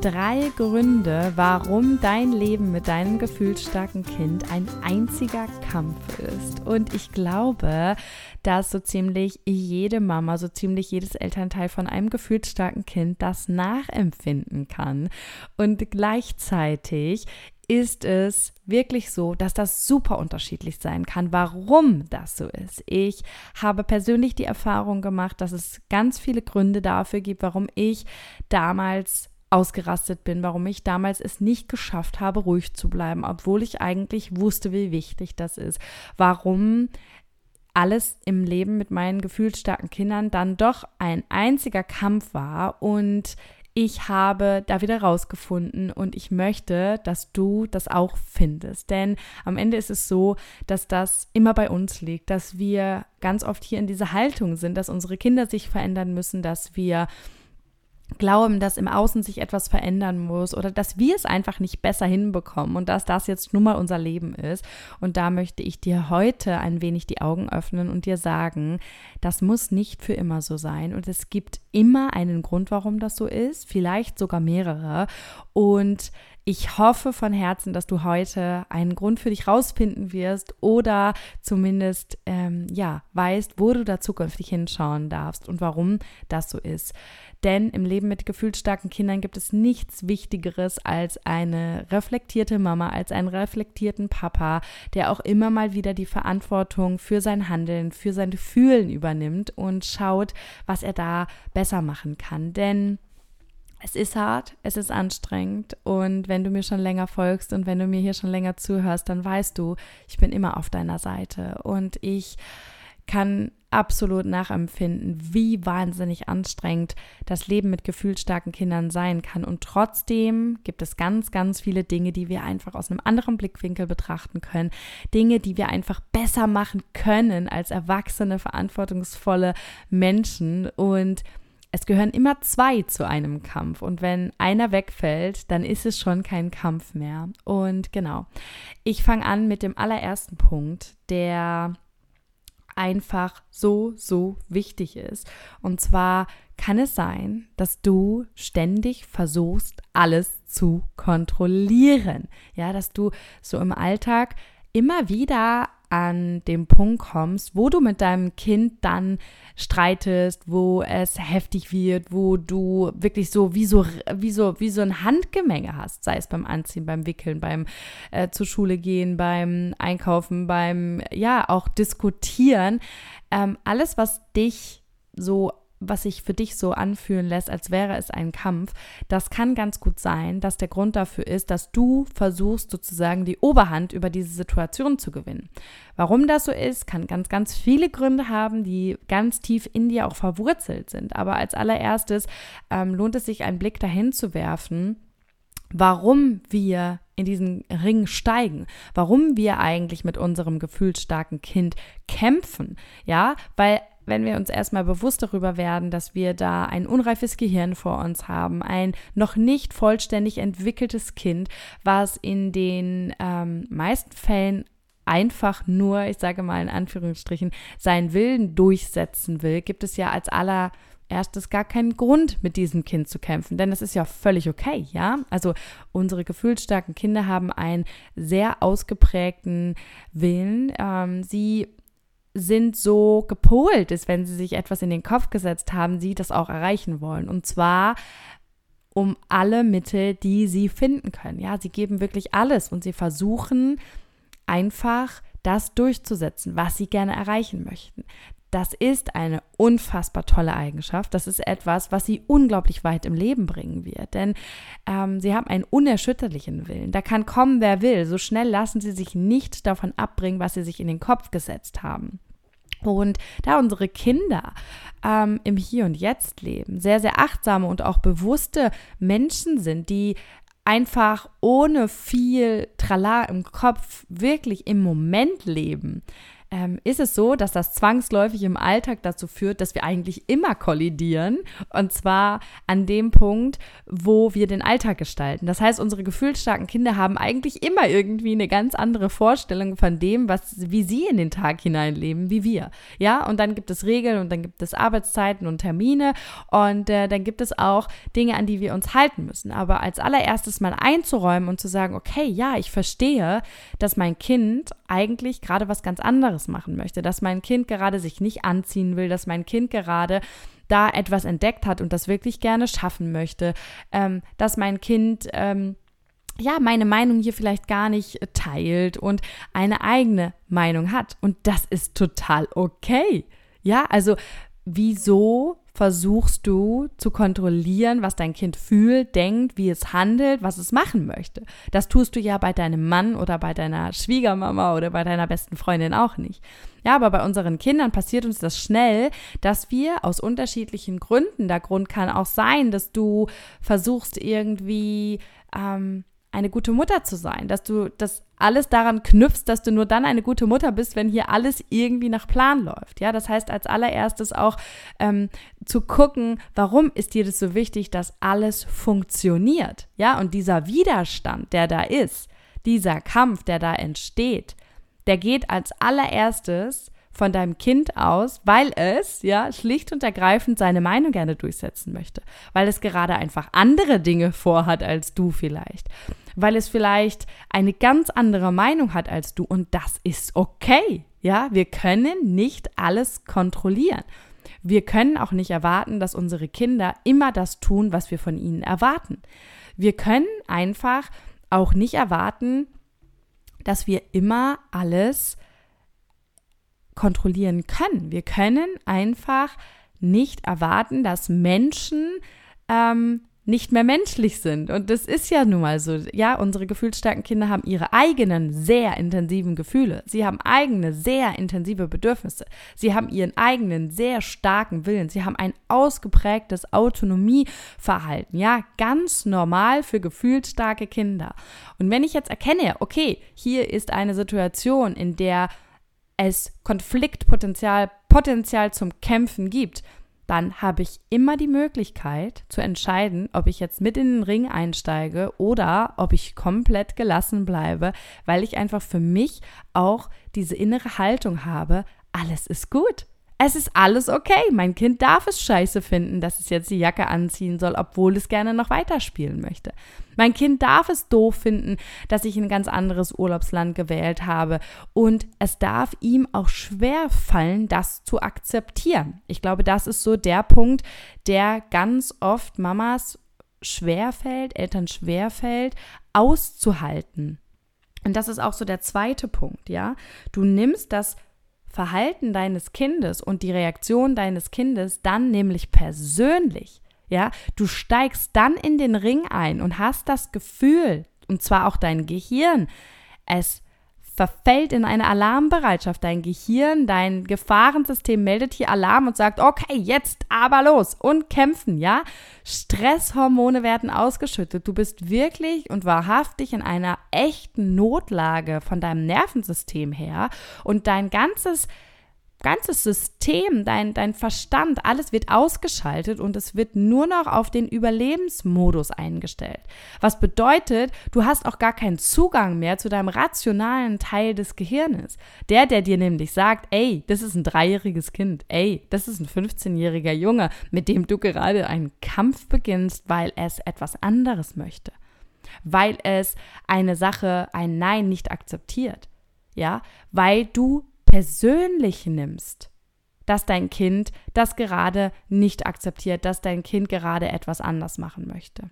drei Gründe, warum dein Leben mit deinem gefühlsstarken Kind ein einziger Kampf ist. Und ich glaube, dass so ziemlich jede Mama, so ziemlich jedes Elternteil von einem gefühlsstarken Kind das nachempfinden kann. Und gleichzeitig ist es wirklich so, dass das super unterschiedlich sein kann, warum das so ist. Ich habe persönlich die Erfahrung gemacht, dass es ganz viele Gründe dafür gibt, warum ich damals ausgerastet bin, warum ich damals es nicht geschafft habe, ruhig zu bleiben, obwohl ich eigentlich wusste, wie wichtig das ist. Warum alles im Leben mit meinen gefühlsstarken Kindern dann doch ein einziger Kampf war und ich habe da wieder rausgefunden und ich möchte, dass du das auch findest. Denn am Ende ist es so, dass das immer bei uns liegt, dass wir ganz oft hier in dieser Haltung sind, dass unsere Kinder sich verändern müssen, dass wir glauben, dass im Außen sich etwas verändern muss oder dass wir es einfach nicht besser hinbekommen und dass das jetzt nun mal unser Leben ist. Und da möchte ich dir heute ein wenig die Augen öffnen und dir sagen, das muss nicht für immer so sein und es gibt immer einen Grund, warum das so ist, vielleicht sogar mehrere. Und ich hoffe von Herzen, dass du heute einen Grund für dich rausfinden wirst oder zumindest ähm, ja weißt, wo du da zukünftig hinschauen darfst und warum das so ist. Denn im Leben mit gefühlsstarken Kindern gibt es nichts Wichtigeres als eine reflektierte Mama, als einen reflektierten Papa, der auch immer mal wieder die Verantwortung für sein Handeln, für sein Fühlen übernimmt und schaut, was er da besser machen kann. Denn es ist hart, es ist anstrengend und wenn du mir schon länger folgst und wenn du mir hier schon länger zuhörst, dann weißt du, ich bin immer auf deiner Seite und ich kann absolut nachempfinden, wie wahnsinnig anstrengend das Leben mit gefühlsstarken Kindern sein kann. Und trotzdem gibt es ganz, ganz viele Dinge, die wir einfach aus einem anderen Blickwinkel betrachten können. Dinge, die wir einfach besser machen können als erwachsene, verantwortungsvolle Menschen. Und es gehören immer zwei zu einem Kampf. Und wenn einer wegfällt, dann ist es schon kein Kampf mehr. Und genau, ich fange an mit dem allerersten Punkt, der einfach so, so wichtig ist. Und zwar kann es sein, dass du ständig versuchst, alles zu kontrollieren. Ja, dass du so im Alltag immer wieder an dem Punkt kommst, wo du mit deinem Kind dann streitest, wo es heftig wird, wo du wirklich so wie so wie so wie so ein Handgemenge hast, sei es beim Anziehen, beim Wickeln, beim äh, zur Schule gehen, beim Einkaufen, beim ja auch diskutieren, ähm, alles was dich so was sich für dich so anfühlen lässt, als wäre es ein Kampf, das kann ganz gut sein, dass der Grund dafür ist, dass du versuchst sozusagen die Oberhand über diese Situation zu gewinnen. Warum das so ist, kann ganz, ganz viele Gründe haben, die ganz tief in dir auch verwurzelt sind. Aber als allererstes ähm, lohnt es sich, einen Blick dahin zu werfen, warum wir in diesen Ring steigen, warum wir eigentlich mit unserem gefühlsstarken Kind kämpfen, ja, weil wenn wir uns erstmal bewusst darüber werden, dass wir da ein unreifes Gehirn vor uns haben, ein noch nicht vollständig entwickeltes Kind, was in den ähm, meisten Fällen einfach nur, ich sage mal in Anführungsstrichen, seinen Willen durchsetzen will, gibt es ja als aller erstes gar keinen Grund, mit diesem Kind zu kämpfen, denn das ist ja völlig okay, ja? Also unsere gefühlsstarken Kinder haben einen sehr ausgeprägten Willen. Ähm, sie sind so gepolt ist, wenn sie sich etwas in den Kopf gesetzt haben, sie das auch erreichen wollen. Und zwar um alle Mittel, die sie finden können. Ja, sie geben wirklich alles und sie versuchen einfach das durchzusetzen, was sie gerne erreichen möchten. Das ist eine unfassbar tolle Eigenschaft. Das ist etwas, was sie unglaublich weit im Leben bringen wird. Denn ähm, sie haben einen unerschütterlichen Willen. Da kann kommen, wer will. So schnell lassen sie sich nicht davon abbringen, was sie sich in den Kopf gesetzt haben. Und da unsere Kinder ähm, im Hier und Jetzt leben, sehr, sehr achtsame und auch bewusste Menschen sind, die einfach ohne viel Trala im Kopf wirklich im Moment leben, ähm, ist es so, dass das zwangsläufig im Alltag dazu führt, dass wir eigentlich immer kollidieren. Und zwar an dem Punkt, wo wir den Alltag gestalten. Das heißt, unsere gefühlsstarken Kinder haben eigentlich immer irgendwie eine ganz andere Vorstellung von dem, was, wie sie in den Tag hineinleben, wie wir. Ja, und dann gibt es Regeln und dann gibt es Arbeitszeiten und Termine und äh, dann gibt es auch Dinge, an die wir uns halten müssen. Aber als allererstes mal einzuräumen und zu sagen, okay, ja, ich verstehe, dass mein Kind eigentlich gerade was ganz anderes machen möchte, dass mein Kind gerade sich nicht anziehen will, dass mein Kind gerade da etwas entdeckt hat und das wirklich gerne schaffen möchte, ähm, dass mein Kind ähm, ja, meine Meinung hier vielleicht gar nicht teilt und eine eigene Meinung hat. Und das ist total okay. Ja, also wieso versuchst du zu kontrollieren, was dein Kind fühlt, denkt, wie es handelt, was es machen möchte. Das tust du ja bei deinem Mann oder bei deiner Schwiegermama oder bei deiner besten Freundin auch nicht. Ja, aber bei unseren Kindern passiert uns das schnell, dass wir aus unterschiedlichen Gründen, der Grund kann auch sein, dass du versuchst irgendwie ähm, eine gute Mutter zu sein, dass du das alles daran knüpfst, dass du nur dann eine gute Mutter bist, wenn hier alles irgendwie nach Plan läuft. Ja, das heißt als allererstes auch ähm, zu gucken, warum ist dir das so wichtig, dass alles funktioniert. Ja, und dieser Widerstand, der da ist, dieser Kampf, der da entsteht, der geht als allererstes von deinem Kind aus, weil es ja schlicht und ergreifend seine Meinung gerne durchsetzen möchte, weil es gerade einfach andere Dinge vorhat als du vielleicht, weil es vielleicht eine ganz andere Meinung hat als du und das ist okay. Ja, wir können nicht alles kontrollieren. Wir können auch nicht erwarten, dass unsere Kinder immer das tun, was wir von ihnen erwarten. Wir können einfach auch nicht erwarten, dass wir immer alles kontrollieren können. Wir können einfach nicht erwarten, dass Menschen ähm, nicht mehr menschlich sind. Und das ist ja nun mal so. Ja, unsere gefühlsstarken Kinder haben ihre eigenen sehr intensiven Gefühle. Sie haben eigene sehr intensive Bedürfnisse. Sie haben ihren eigenen sehr starken Willen. Sie haben ein ausgeprägtes Autonomieverhalten. Ja, ganz normal für gefühlsstarke Kinder. Und wenn ich jetzt erkenne, okay, hier ist eine Situation, in der es Konfliktpotenzial Potenzial zum Kämpfen gibt, dann habe ich immer die Möglichkeit zu entscheiden, ob ich jetzt mit in den Ring einsteige oder ob ich komplett gelassen bleibe, weil ich einfach für mich auch diese innere Haltung habe, alles ist gut es ist alles okay. Mein Kind darf es scheiße finden, dass es jetzt die Jacke anziehen soll, obwohl es gerne noch weiterspielen möchte. Mein Kind darf es doof finden, dass ich ein ganz anderes Urlaubsland gewählt habe. Und es darf ihm auch schwer fallen, das zu akzeptieren. Ich glaube, das ist so der Punkt, der ganz oft Mamas schwerfällt, Eltern schwerfällt, auszuhalten. Und das ist auch so der zweite Punkt, ja. Du nimmst das Verhalten deines Kindes und die Reaktion deines Kindes dann nämlich persönlich. Ja, du steigst dann in den Ring ein und hast das Gefühl, und zwar auch dein Gehirn, es verfällt in eine Alarmbereitschaft. Dein Gehirn, dein Gefahrensystem meldet hier Alarm und sagt, okay, jetzt aber los und kämpfen, ja? Stresshormone werden ausgeschüttet. Du bist wirklich und wahrhaftig in einer echten Notlage von deinem Nervensystem her und dein ganzes ganzes System, dein, dein Verstand, alles wird ausgeschaltet und es wird nur noch auf den Überlebensmodus eingestellt. Was bedeutet, du hast auch gar keinen Zugang mehr zu deinem rationalen Teil des Gehirnes. Der, der dir nämlich sagt, ey, das ist ein dreijähriges Kind, ey, das ist ein 15-jähriger Junge, mit dem du gerade einen Kampf beginnst, weil es etwas anderes möchte. Weil es eine Sache, ein Nein nicht akzeptiert. Ja, weil du persönlich nimmst, dass dein Kind das gerade nicht akzeptiert, dass dein Kind gerade etwas anders machen möchte.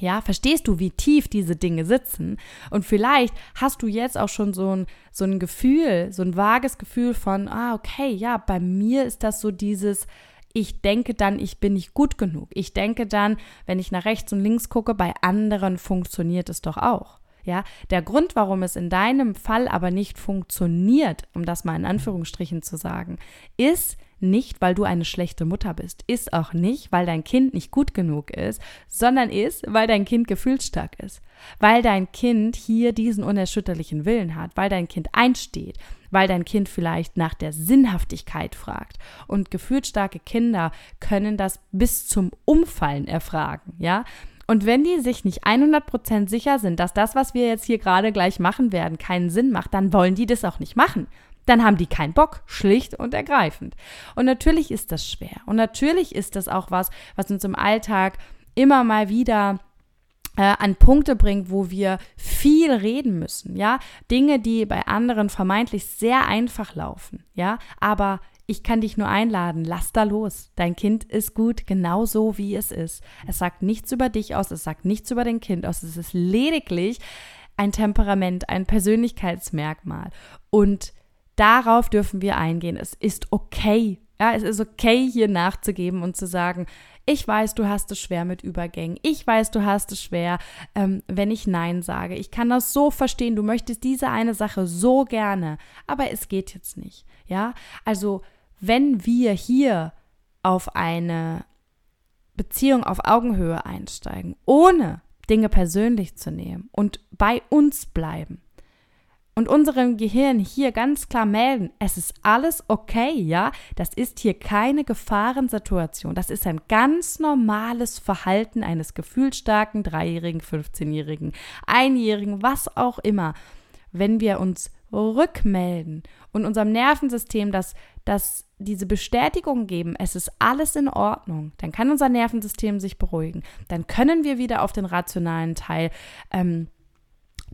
Ja, verstehst du, wie tief diese Dinge sitzen? Und vielleicht hast du jetzt auch schon so ein, so ein Gefühl, so ein vages Gefühl von, ah, okay, ja, bei mir ist das so dieses, ich denke dann, ich bin nicht gut genug. Ich denke dann, wenn ich nach rechts und links gucke, bei anderen funktioniert es doch auch. Ja, der Grund, warum es in deinem Fall aber nicht funktioniert, um das mal in Anführungsstrichen zu sagen, ist nicht, weil du eine schlechte Mutter bist, ist auch nicht, weil dein Kind nicht gut genug ist, sondern ist, weil dein Kind gefühlsstark ist, weil dein Kind hier diesen unerschütterlichen Willen hat, weil dein Kind einsteht, weil dein Kind vielleicht nach der Sinnhaftigkeit fragt. Und gefühlsstarke Kinder können das bis zum Umfallen erfragen, ja? Und wenn die sich nicht 100% sicher sind, dass das, was wir jetzt hier gerade gleich machen werden, keinen Sinn macht, dann wollen die das auch nicht machen. Dann haben die keinen Bock, schlicht und ergreifend. Und natürlich ist das schwer. Und natürlich ist das auch was, was uns im Alltag immer mal wieder äh, an Punkte bringt, wo wir viel reden müssen, ja, Dinge, die bei anderen vermeintlich sehr einfach laufen, ja, aber ich kann dich nur einladen, lass da los. Dein Kind ist gut, genau so wie es ist. Es sagt nichts über dich aus, es sagt nichts über dein Kind aus. Es ist lediglich ein Temperament, ein Persönlichkeitsmerkmal. Und darauf dürfen wir eingehen. Es ist okay. Ja, es ist okay, hier nachzugeben und zu sagen, ich weiß, du hast es schwer mit Übergängen. Ich weiß, du hast es schwer, ähm, wenn ich Nein sage. Ich kann das so verstehen. Du möchtest diese eine Sache so gerne, aber es geht jetzt nicht. Ja, also wenn wir hier auf eine Beziehung auf Augenhöhe einsteigen, ohne Dinge persönlich zu nehmen und bei uns bleiben und unserem Gehirn hier ganz klar melden, es ist alles okay, ja, das ist hier keine Gefahrensituation, das ist ein ganz normales Verhalten eines gefühlsstarken Dreijährigen, 15-Jährigen, Einjährigen, was auch immer. Wenn wir uns rückmelden und unserem Nervensystem das, das diese Bestätigung geben, es ist alles in Ordnung, dann kann unser Nervensystem sich beruhigen. Dann können wir wieder auf den rationalen Teil ähm,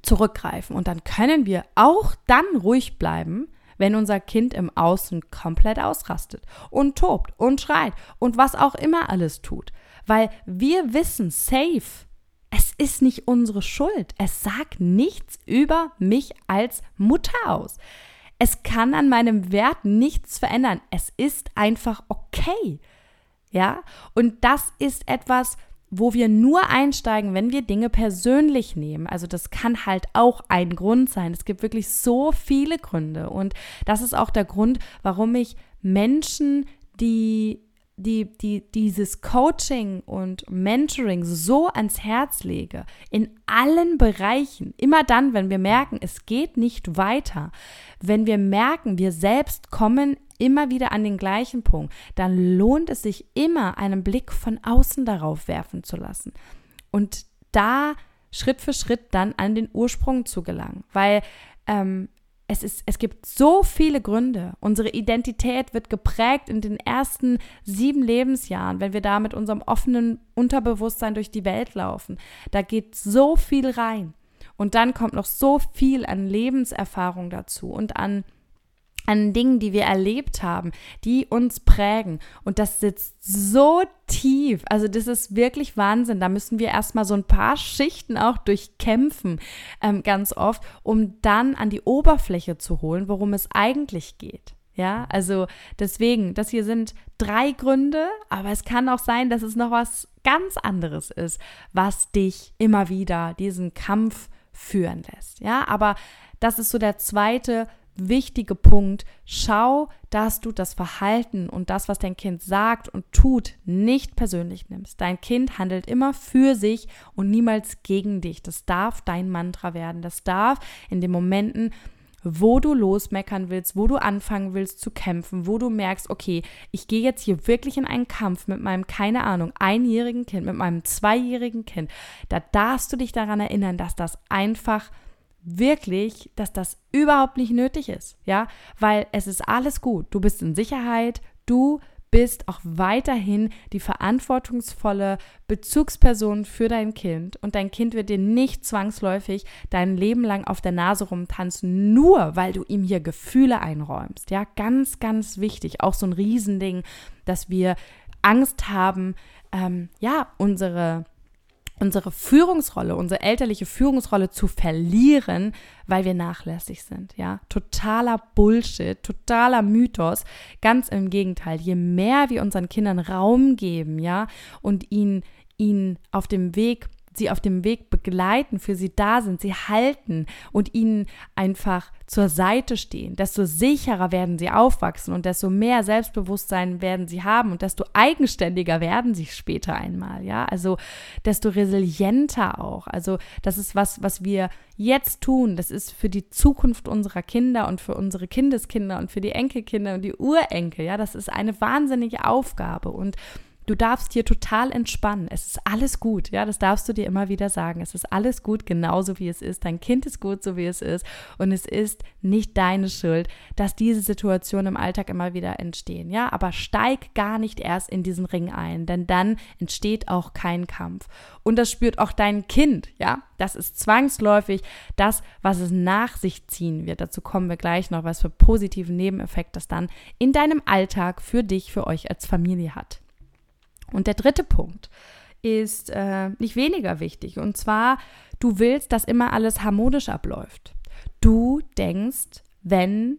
zurückgreifen und dann können wir auch dann ruhig bleiben, wenn unser Kind im Außen komplett ausrastet und tobt und schreit und was auch immer alles tut. Weil wir wissen safe, es ist nicht unsere Schuld. Es sagt nichts über mich als Mutter aus. Es kann an meinem Wert nichts verändern. Es ist einfach okay. Ja? Und das ist etwas, wo wir nur einsteigen, wenn wir Dinge persönlich nehmen. Also das kann halt auch ein Grund sein. Es gibt wirklich so viele Gründe. Und das ist auch der Grund, warum ich Menschen, die die, die, dieses Coaching und Mentoring so ans Herz lege, in allen Bereichen, immer dann, wenn wir merken, es geht nicht weiter, wenn wir merken, wir selbst kommen immer wieder an den gleichen Punkt, dann lohnt es sich immer, einen Blick von außen darauf werfen zu lassen. Und da Schritt für Schritt dann an den Ursprung zu gelangen, weil ähm, es, ist, es gibt so viele Gründe. Unsere Identität wird geprägt in den ersten sieben Lebensjahren, wenn wir da mit unserem offenen Unterbewusstsein durch die Welt laufen. Da geht so viel rein. Und dann kommt noch so viel an Lebenserfahrung dazu und an an Dingen, die wir erlebt haben, die uns prägen. Und das sitzt so tief. Also das ist wirklich Wahnsinn. Da müssen wir erstmal so ein paar Schichten auch durchkämpfen, ähm, ganz oft, um dann an die Oberfläche zu holen, worum es eigentlich geht. Ja, also deswegen, das hier sind drei Gründe, aber es kann auch sein, dass es noch was ganz anderes ist, was dich immer wieder diesen Kampf führen lässt. Ja, aber das ist so der zweite wichtige Punkt. Schau, dass du das Verhalten und das, was dein Kind sagt und tut, nicht persönlich nimmst. Dein Kind handelt immer für sich und niemals gegen dich. Das darf dein Mantra werden. Das darf in den Momenten, wo du losmeckern willst, wo du anfangen willst zu kämpfen, wo du merkst, okay, ich gehe jetzt hier wirklich in einen Kampf mit meinem, keine Ahnung, einjährigen Kind, mit meinem zweijährigen Kind, da darfst du dich daran erinnern, dass das einfach wirklich, dass das überhaupt nicht nötig ist, ja, weil es ist alles gut. Du bist in Sicherheit, du bist auch weiterhin die verantwortungsvolle Bezugsperson für dein Kind und dein Kind wird dir nicht zwangsläufig dein Leben lang auf der Nase rumtanzen, nur weil du ihm hier Gefühle einräumst. Ja, ganz, ganz wichtig. Auch so ein Riesending, dass wir Angst haben, ähm, ja, unsere unsere Führungsrolle, unsere elterliche Führungsrolle zu verlieren, weil wir nachlässig sind, ja? Totaler Bullshit, totaler Mythos. Ganz im Gegenteil, je mehr wir unseren Kindern Raum geben, ja, und ihnen ihnen auf dem Weg sie auf dem Weg begleiten, für sie da sind, sie halten und ihnen einfach zur Seite stehen, desto sicherer werden sie aufwachsen und desto mehr Selbstbewusstsein werden sie haben und desto eigenständiger werden sie später einmal, ja? Also desto resilienter auch. Also das ist was, was wir jetzt tun. Das ist für die Zukunft unserer Kinder und für unsere Kindeskinder und für die Enkelkinder und die Urenkel, ja? Das ist eine wahnsinnige Aufgabe und Du darfst hier total entspannen. Es ist alles gut. Ja, das darfst du dir immer wieder sagen. Es ist alles gut, genauso wie es ist. Dein Kind ist gut, so wie es ist. Und es ist nicht deine Schuld, dass diese Situationen im Alltag immer wieder entstehen. Ja, aber steig gar nicht erst in diesen Ring ein, denn dann entsteht auch kein Kampf. Und das spürt auch dein Kind. Ja, das ist zwangsläufig das, was es nach sich ziehen wird. Dazu kommen wir gleich noch, was für positiven Nebeneffekt das dann in deinem Alltag für dich, für euch als Familie hat. Und der dritte Punkt ist äh, nicht weniger wichtig. Und zwar, du willst, dass immer alles harmonisch abläuft. Du denkst, wenn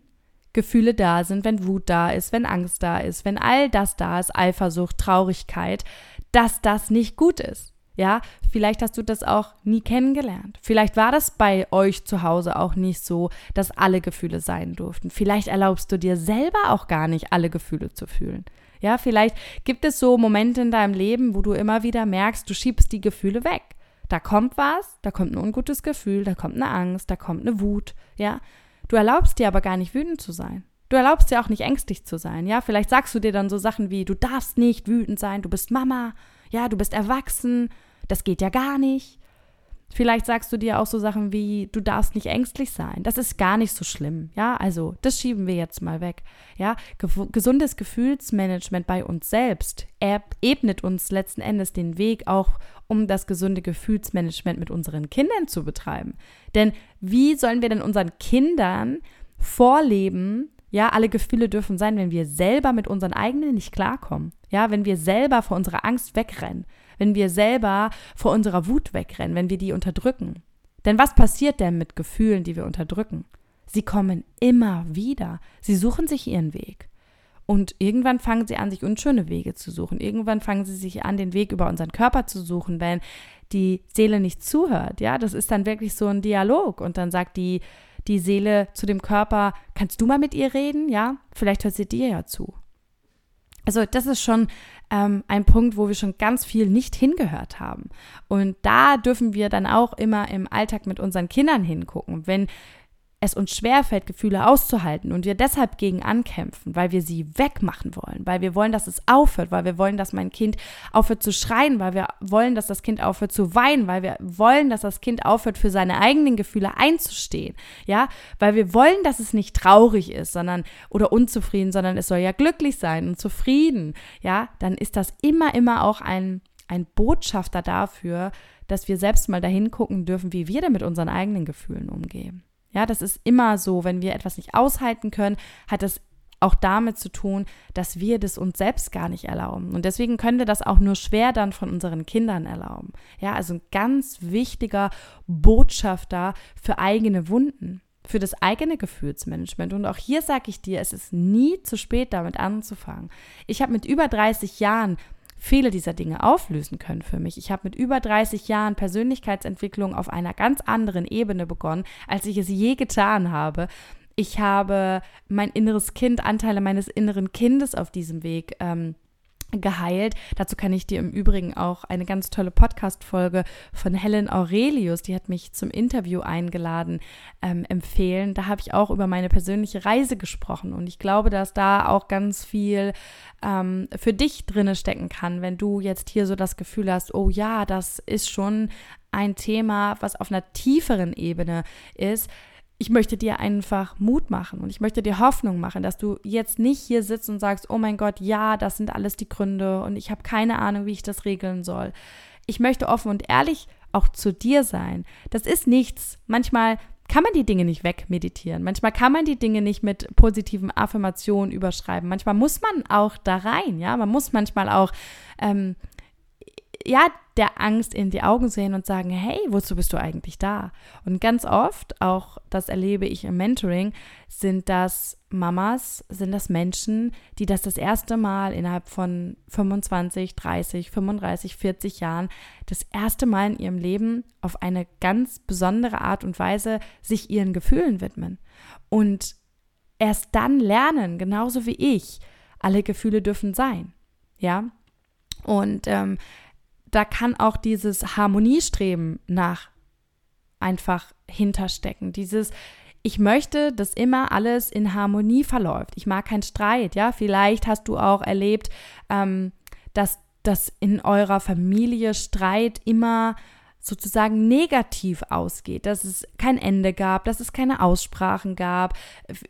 Gefühle da sind, wenn Wut da ist, wenn Angst da ist, wenn all das da ist, Eifersucht, Traurigkeit, dass das nicht gut ist. Ja, vielleicht hast du das auch nie kennengelernt. Vielleicht war das bei euch zu Hause auch nicht so, dass alle Gefühle sein durften. Vielleicht erlaubst du dir selber auch gar nicht, alle Gefühle zu fühlen. Ja, vielleicht gibt es so Momente in deinem Leben, wo du immer wieder merkst, du schiebst die Gefühle weg. Da kommt was, da kommt ein ungutes Gefühl, da kommt eine Angst, da kommt eine Wut, ja. Du erlaubst dir aber gar nicht wütend zu sein. Du erlaubst dir auch nicht ängstlich zu sein, ja. Vielleicht sagst du dir dann so Sachen wie, du darfst nicht wütend sein, du bist Mama, ja, du bist erwachsen, das geht ja gar nicht. Vielleicht sagst du dir auch so Sachen wie, du darfst nicht ängstlich sein. Das ist gar nicht so schlimm. Ja, also das schieben wir jetzt mal weg. Ja, gesundes Gefühlsmanagement bei uns selbst ebnet uns letzten Endes den Weg auch, um das gesunde Gefühlsmanagement mit unseren Kindern zu betreiben. Denn wie sollen wir denn unseren Kindern vorleben, ja, alle Gefühle dürfen sein, wenn wir selber mit unseren eigenen nicht klarkommen. Ja, wenn wir selber vor unserer Angst wegrennen wenn wir selber vor unserer Wut wegrennen, wenn wir die unterdrücken. Denn was passiert denn mit Gefühlen, die wir unterdrücken? Sie kommen immer wieder. Sie suchen sich ihren Weg. Und irgendwann fangen sie an, sich unschöne Wege zu suchen. Irgendwann fangen sie sich an, den Weg über unseren Körper zu suchen, wenn die Seele nicht zuhört. Ja, das ist dann wirklich so ein Dialog. Und dann sagt die, die Seele zu dem Körper, kannst du mal mit ihr reden? Ja, vielleicht hört sie dir ja zu. Also das ist schon ähm, ein Punkt, wo wir schon ganz viel nicht hingehört haben. Und da dürfen wir dann auch immer im Alltag mit unseren Kindern hingucken. Wenn es uns schwerfällt, Gefühle auszuhalten und wir deshalb gegen ankämpfen, weil wir sie wegmachen wollen, weil wir wollen, dass es aufhört, weil wir wollen, dass mein Kind aufhört zu schreien, weil wir wollen, dass das Kind aufhört zu weinen, weil wir wollen, dass das Kind aufhört, für seine eigenen Gefühle einzustehen, ja, weil wir wollen, dass es nicht traurig ist, sondern oder unzufrieden, sondern es soll ja glücklich sein und zufrieden, ja, dann ist das immer, immer auch ein, ein Botschafter dafür, dass wir selbst mal dahin gucken dürfen, wie wir denn mit unseren eigenen Gefühlen umgehen. Ja, das ist immer so, wenn wir etwas nicht aushalten können, hat das auch damit zu tun, dass wir das uns selbst gar nicht erlauben. Und deswegen können wir das auch nur schwer dann von unseren Kindern erlauben. Ja, also ein ganz wichtiger Botschafter für eigene Wunden, für das eigene Gefühlsmanagement. Und auch hier sage ich dir, es ist nie zu spät, damit anzufangen. Ich habe mit über 30 Jahren viele dieser Dinge auflösen können für mich. Ich habe mit über 30 Jahren Persönlichkeitsentwicklung auf einer ganz anderen Ebene begonnen, als ich es je getan habe. Ich habe mein inneres Kind, Anteile meines inneren Kindes auf diesem Weg ähm, geheilt. Dazu kann ich dir im Übrigen auch eine ganz tolle Podcast-Folge von Helen Aurelius, die hat mich zum Interview eingeladen, ähm, empfehlen. Da habe ich auch über meine persönliche Reise gesprochen und ich glaube, dass da auch ganz viel ähm, für dich drinne stecken kann, wenn du jetzt hier so das Gefühl hast, oh ja, das ist schon ein Thema, was auf einer tieferen Ebene ist ich möchte dir einfach Mut machen und ich möchte dir Hoffnung machen, dass du jetzt nicht hier sitzt und sagst, oh mein Gott, ja, das sind alles die Gründe und ich habe keine Ahnung, wie ich das regeln soll. Ich möchte offen und ehrlich auch zu dir sein. Das ist nichts. Manchmal kann man die Dinge nicht wegmeditieren. Manchmal kann man die Dinge nicht mit positiven Affirmationen überschreiben. Manchmal muss man auch da rein, ja. Man muss manchmal auch ähm, ja, der Angst in die Augen sehen und sagen, hey, wozu bist du eigentlich da? Und ganz oft, auch das erlebe ich im Mentoring, sind das Mamas, sind das Menschen, die das das erste Mal innerhalb von 25, 30, 35, 40 Jahren das erste Mal in ihrem Leben auf eine ganz besondere Art und Weise sich ihren Gefühlen widmen. Und erst dann lernen, genauso wie ich, alle Gefühle dürfen sein. Ja. Und ähm, da kann auch dieses Harmoniestreben nach einfach hinterstecken. Dieses, ich möchte, dass immer alles in Harmonie verläuft. Ich mag keinen Streit, ja. Vielleicht hast du auch erlebt, ähm, dass, dass in eurer Familie Streit immer sozusagen negativ ausgeht, dass es kein Ende gab, dass es keine Aussprachen gab.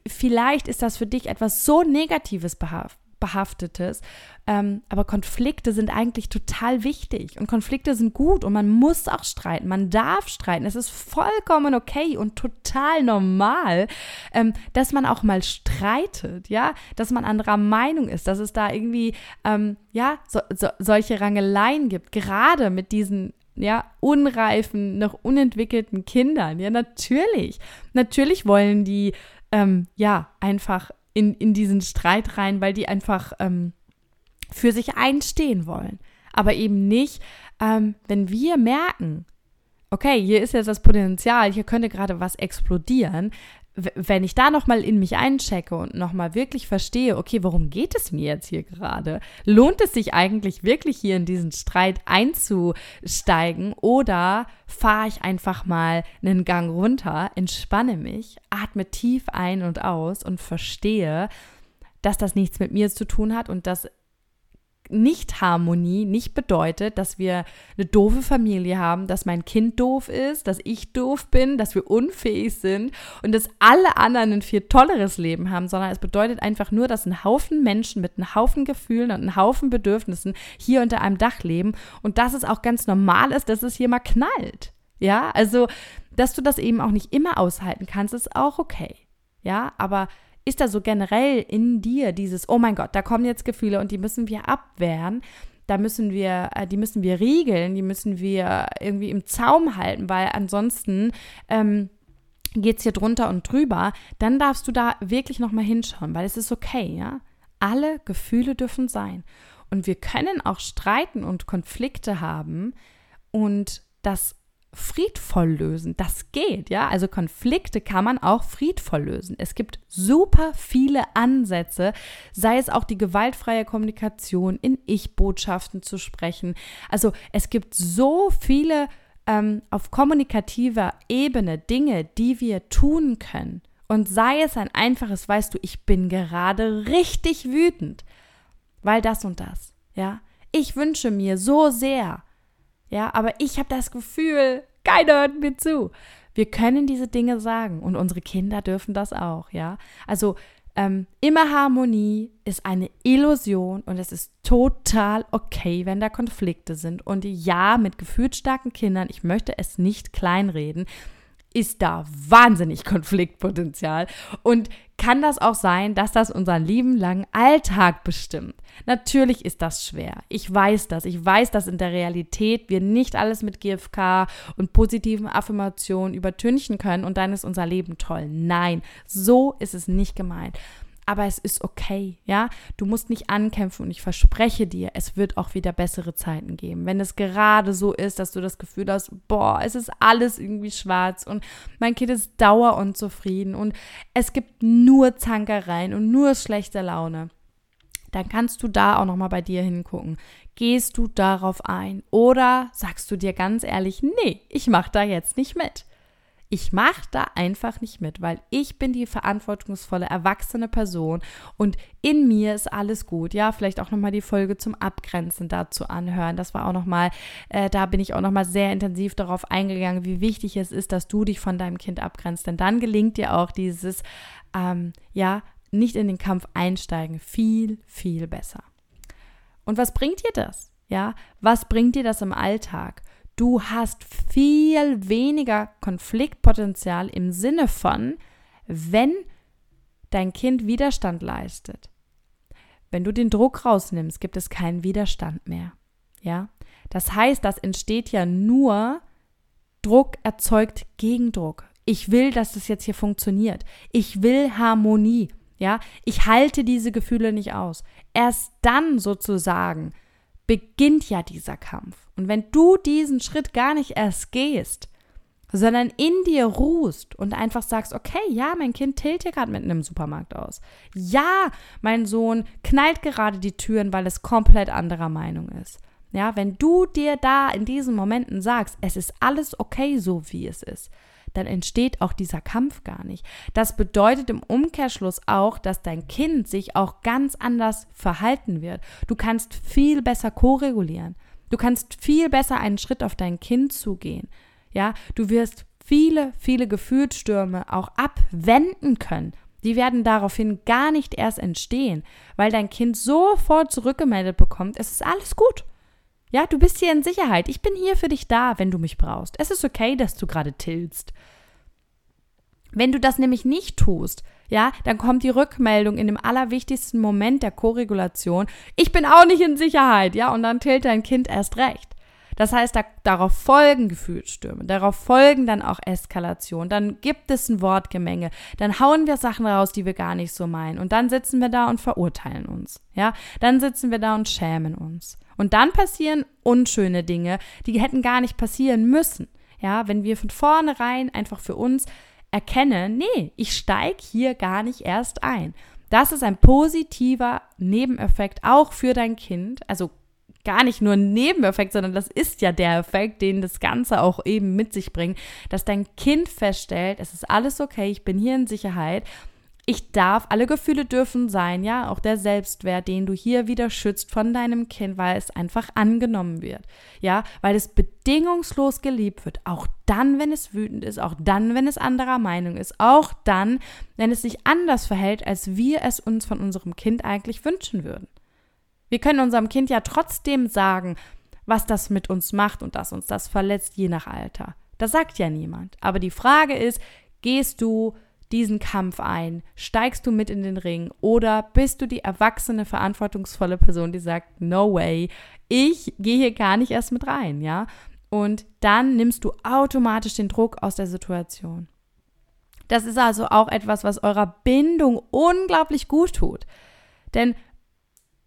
Vielleicht ist das für dich etwas so Negatives behaftet behaftetes. Ähm, aber Konflikte sind eigentlich total wichtig und Konflikte sind gut und man muss auch streiten, man darf streiten. Es ist vollkommen okay und total normal, ähm, dass man auch mal streitet, ja, dass man anderer Meinung ist, dass es da irgendwie, ähm, ja, so, so, solche Rangeleien gibt, gerade mit diesen ja, unreifen, noch unentwickelten Kindern. Ja, natürlich. Natürlich wollen die, ähm, ja, einfach in, in diesen Streit rein, weil die einfach ähm, für sich einstehen wollen. Aber eben nicht, ähm, wenn wir merken, okay, hier ist jetzt das Potenzial, hier könnte gerade was explodieren, wenn ich da nochmal in mich einchecke und nochmal wirklich verstehe, okay, worum geht es mir jetzt hier gerade? Lohnt es sich eigentlich wirklich hier in diesen Streit einzusteigen oder fahre ich einfach mal einen Gang runter, entspanne mich, atme tief ein und aus und verstehe, dass das nichts mit mir zu tun hat und dass nicht-Harmonie nicht bedeutet, dass wir eine doofe Familie haben, dass mein Kind doof ist, dass ich doof bin, dass wir unfähig sind und dass alle anderen ein viel tolleres Leben haben, sondern es bedeutet einfach nur, dass ein Haufen Menschen mit einem Haufen Gefühlen und einem Haufen Bedürfnissen hier unter einem Dach leben und dass es auch ganz normal ist, dass es hier mal knallt. Ja, also, dass du das eben auch nicht immer aushalten kannst, ist auch okay. Ja, aber ist da so generell in dir dieses, oh mein Gott, da kommen jetzt Gefühle und die müssen wir abwehren. Da müssen wir, äh, die müssen wir riegeln, die müssen wir irgendwie im Zaum halten, weil ansonsten ähm, geht es hier drunter und drüber. Dann darfst du da wirklich nochmal hinschauen, weil es ist okay, ja. Alle Gefühle dürfen sein. Und wir können auch streiten und Konflikte haben und das friedvoll lösen. Das geht, ja. Also Konflikte kann man auch friedvoll lösen. Es gibt super viele Ansätze, sei es auch die gewaltfreie Kommunikation, in Ich-Botschaften zu sprechen. Also es gibt so viele ähm, auf kommunikativer Ebene Dinge, die wir tun können. Und sei es ein einfaches, weißt du, ich bin gerade richtig wütend, weil das und das, ja. Ich wünsche mir so sehr, ja, aber ich habe das Gefühl, keiner hört mir zu. Wir können diese Dinge sagen und unsere Kinder dürfen das auch, ja. Also ähm, immer Harmonie ist eine Illusion und es ist total okay, wenn da Konflikte sind. Und ja, mit gefühlsstarken Kindern, ich möchte es nicht kleinreden, ist da wahnsinnig Konfliktpotenzial und kann das auch sein, dass das unseren lieben langen Alltag bestimmt. Natürlich ist das schwer. Ich weiß das. Ich weiß, dass in der Realität wir nicht alles mit GFK und positiven Affirmationen übertünchen können und dann ist unser Leben toll. Nein, so ist es nicht gemeint aber es ist okay, ja. Du musst nicht ankämpfen und ich verspreche dir, es wird auch wieder bessere Zeiten geben. Wenn es gerade so ist, dass du das Gefühl hast, boah, es ist alles irgendwie schwarz und mein Kind ist dauerunzufrieden und es gibt nur Zankereien und nur schlechte Laune, dann kannst du da auch nochmal bei dir hingucken. Gehst du darauf ein oder sagst du dir ganz ehrlich, nee, ich mache da jetzt nicht mit. Ich mache da einfach nicht mit, weil ich bin die verantwortungsvolle, erwachsene Person und in mir ist alles gut. Ja, vielleicht auch nochmal die Folge zum Abgrenzen dazu anhören. Das war auch nochmal, äh, da bin ich auch nochmal sehr intensiv darauf eingegangen, wie wichtig es ist, dass du dich von deinem Kind abgrenzt. Denn dann gelingt dir auch dieses, ähm, ja, nicht in den Kampf einsteigen viel, viel besser. Und was bringt dir das? Ja, was bringt dir das im Alltag? Du hast viel weniger Konfliktpotenzial im Sinne von, wenn dein Kind Widerstand leistet. Wenn du den Druck rausnimmst, gibt es keinen Widerstand mehr. Ja? Das heißt, das entsteht ja nur, Druck erzeugt Gegendruck. Ich will, dass das jetzt hier funktioniert. Ich will Harmonie. Ja, ich halte diese Gefühle nicht aus. Erst dann sozusagen beginnt ja dieser Kampf. Und wenn du diesen Schritt gar nicht erst gehst, sondern in dir ruhst und einfach sagst, okay, ja, mein Kind tilt hier gerade mitten im Supermarkt aus. Ja, mein Sohn knallt gerade die Türen, weil es komplett anderer Meinung ist. Ja, wenn du dir da in diesen Momenten sagst, es ist alles okay so, wie es ist, dann entsteht auch dieser Kampf gar nicht. Das bedeutet im Umkehrschluss auch, dass dein Kind sich auch ganz anders verhalten wird. Du kannst viel besser koregulieren. Du kannst viel besser einen Schritt auf dein Kind zugehen. Ja, du wirst viele, viele Gefühlsstürme auch abwenden können. Die werden daraufhin gar nicht erst entstehen, weil dein Kind sofort zurückgemeldet bekommt, es ist alles gut. Ja, du bist hier in Sicherheit. Ich bin hier für dich da, wenn du mich brauchst. Es ist okay, dass du gerade tillst. Wenn du das nämlich nicht tust, ja, dann kommt die Rückmeldung in dem allerwichtigsten Moment der Koregulation. Ich bin auch nicht in Sicherheit, ja, und dann tilt dein Kind erst recht. Das heißt, da, darauf folgen Gefühlsstürme, darauf folgen dann auch Eskalationen, dann gibt es ein Wortgemenge, dann hauen wir Sachen raus, die wir gar nicht so meinen und dann sitzen wir da und verurteilen uns, ja, dann sitzen wir da und schämen uns. Und dann passieren unschöne Dinge, die hätten gar nicht passieren müssen, ja, wenn wir von vornherein einfach für uns erkennen, nee, ich steige hier gar nicht erst ein. Das ist ein positiver Nebeneffekt auch für dein Kind, also gar nicht nur ein Nebeneffekt, sondern das ist ja der Effekt, den das Ganze auch eben mit sich bringt, dass dein Kind feststellt, es ist alles okay, ich bin hier in Sicherheit. Ich darf, alle Gefühle dürfen sein, ja, auch der Selbstwert, den du hier wieder schützt von deinem Kind, weil es einfach angenommen wird, ja, weil es bedingungslos geliebt wird, auch dann, wenn es wütend ist, auch dann, wenn es anderer Meinung ist, auch dann, wenn es sich anders verhält, als wir es uns von unserem Kind eigentlich wünschen würden. Wir können unserem Kind ja trotzdem sagen, was das mit uns macht und dass uns das verletzt, je nach Alter. Das sagt ja niemand. Aber die Frage ist, gehst du diesen Kampf ein? Steigst du mit in den Ring? Oder bist du die erwachsene, verantwortungsvolle Person, die sagt, no way, ich gehe hier gar nicht erst mit rein, ja? Und dann nimmst du automatisch den Druck aus der Situation. Das ist also auch etwas, was eurer Bindung unglaublich gut tut. Denn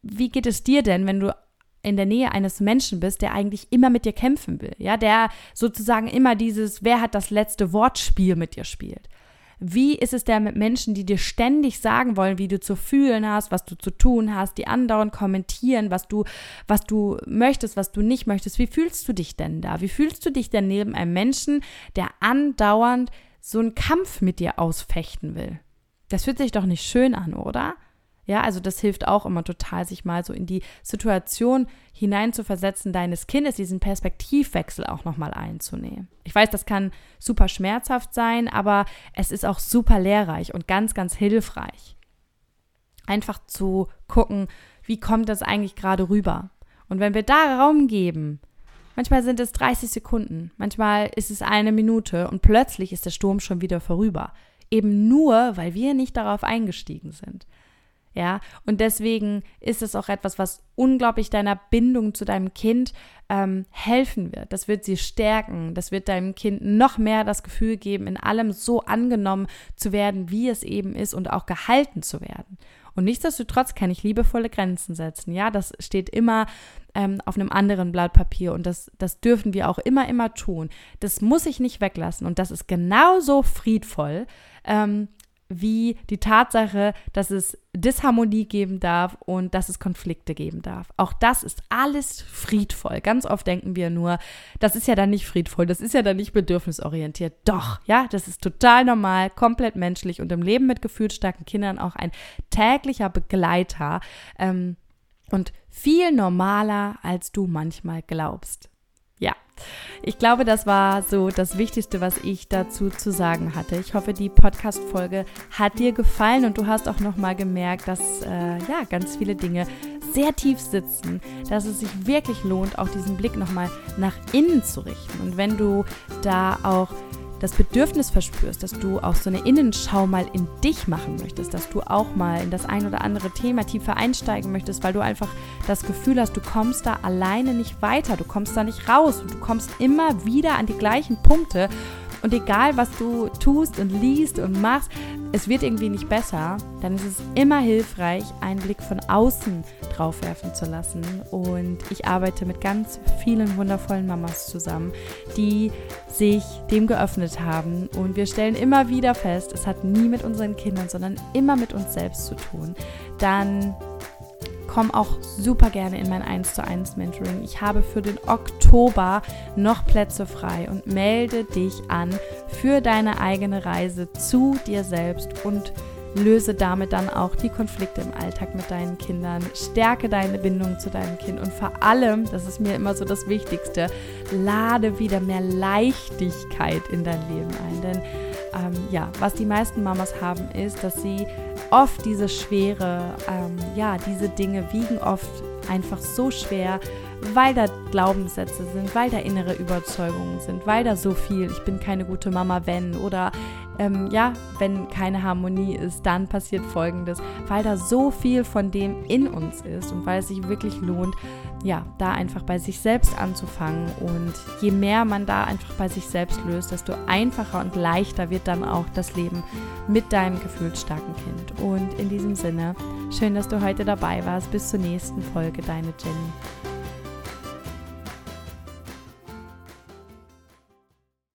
wie geht es dir denn, wenn du in der Nähe eines Menschen bist, der eigentlich immer mit dir kämpfen will, ja, der sozusagen immer dieses Wer hat das letzte Wortspiel mit dir spielt. Wie ist es denn mit Menschen, die dir ständig sagen wollen, wie du zu fühlen hast, was du zu tun hast, die andauernd kommentieren, was du, was du möchtest, was du nicht möchtest? Wie fühlst du dich denn da? Wie fühlst du dich denn neben einem Menschen, der andauernd so einen Kampf mit dir ausfechten will? Das fühlt sich doch nicht schön an, oder? Ja, also das hilft auch immer total, sich mal so in die Situation hineinzuversetzen deines Kindes, diesen Perspektivwechsel auch nochmal einzunehmen. Ich weiß, das kann super schmerzhaft sein, aber es ist auch super lehrreich und ganz, ganz hilfreich. Einfach zu gucken, wie kommt das eigentlich gerade rüber? Und wenn wir da Raum geben, manchmal sind es 30 Sekunden, manchmal ist es eine Minute und plötzlich ist der Sturm schon wieder vorüber. Eben nur, weil wir nicht darauf eingestiegen sind. Ja, und deswegen ist es auch etwas, was unglaublich deiner Bindung zu deinem Kind ähm, helfen wird. Das wird sie stärken. Das wird deinem Kind noch mehr das Gefühl geben, in allem so angenommen zu werden, wie es eben ist und auch gehalten zu werden. Und nichtsdestotrotz kann ich liebevolle Grenzen setzen. Ja, das steht immer ähm, auf einem anderen Blatt Papier und das, das dürfen wir auch immer, immer tun. Das muss ich nicht weglassen und das ist genauso friedvoll. Ähm, wie die Tatsache, dass es Disharmonie geben darf und dass es Konflikte geben darf. Auch das ist alles friedvoll. Ganz oft denken wir nur, das ist ja dann nicht friedvoll, das ist ja dann nicht bedürfnisorientiert. Doch, ja, das ist total normal, komplett menschlich und im Leben mit gefühlsstarken Kindern auch ein täglicher Begleiter ähm, und viel normaler, als du manchmal glaubst. Ja, ich glaube, das war so das Wichtigste, was ich dazu zu sagen hatte. Ich hoffe, die Podcast-Folge hat dir gefallen und du hast auch nochmal gemerkt, dass äh, ja ganz viele Dinge sehr tief sitzen, dass es sich wirklich lohnt, auch diesen Blick nochmal nach innen zu richten. Und wenn du da auch das Bedürfnis verspürst, dass du auch so eine Innenschau mal in dich machen möchtest, dass du auch mal in das ein oder andere Thema tiefer einsteigen möchtest, weil du einfach das Gefühl hast, du kommst da alleine nicht weiter, du kommst da nicht raus und du kommst immer wieder an die gleichen Punkte und egal, was du tust und liest und machst, es wird irgendwie nicht besser, dann ist es immer hilfreich, einen Blick von außen drauf werfen zu lassen. Und ich arbeite mit ganz vielen wundervollen Mamas zusammen, die sich dem geöffnet haben. Und wir stellen immer wieder fest, es hat nie mit unseren Kindern, sondern immer mit uns selbst zu tun. Dann komm auch super gerne in mein 1 zu 1 Mentoring. Ich habe für den Oktober noch Plätze frei und melde dich an für deine eigene Reise zu dir selbst und löse damit dann auch die Konflikte im Alltag mit deinen Kindern, stärke deine Bindung zu deinem Kind und vor allem, das ist mir immer so das Wichtigste, lade wieder mehr Leichtigkeit in dein Leben ein. Denn ähm, ja, was die meisten Mamas haben, ist, dass sie oft diese Schwere, ähm, ja, diese Dinge wiegen oft einfach so schwer, weil da Glaubenssätze sind, weil da innere Überzeugungen sind, weil da so viel, ich bin keine gute Mama, wenn oder ähm, ja, wenn keine Harmonie ist, dann passiert Folgendes, weil da so viel von dem in uns ist und weil es sich wirklich lohnt, ja, da einfach bei sich selbst anzufangen. Und je mehr man da einfach bei sich selbst löst, desto einfacher und leichter wird dann auch das Leben mit deinem gefühlsstarken Kind. Und in diesem Sinne, schön, dass du heute dabei warst. Bis zur nächsten Folge, deine Jenny.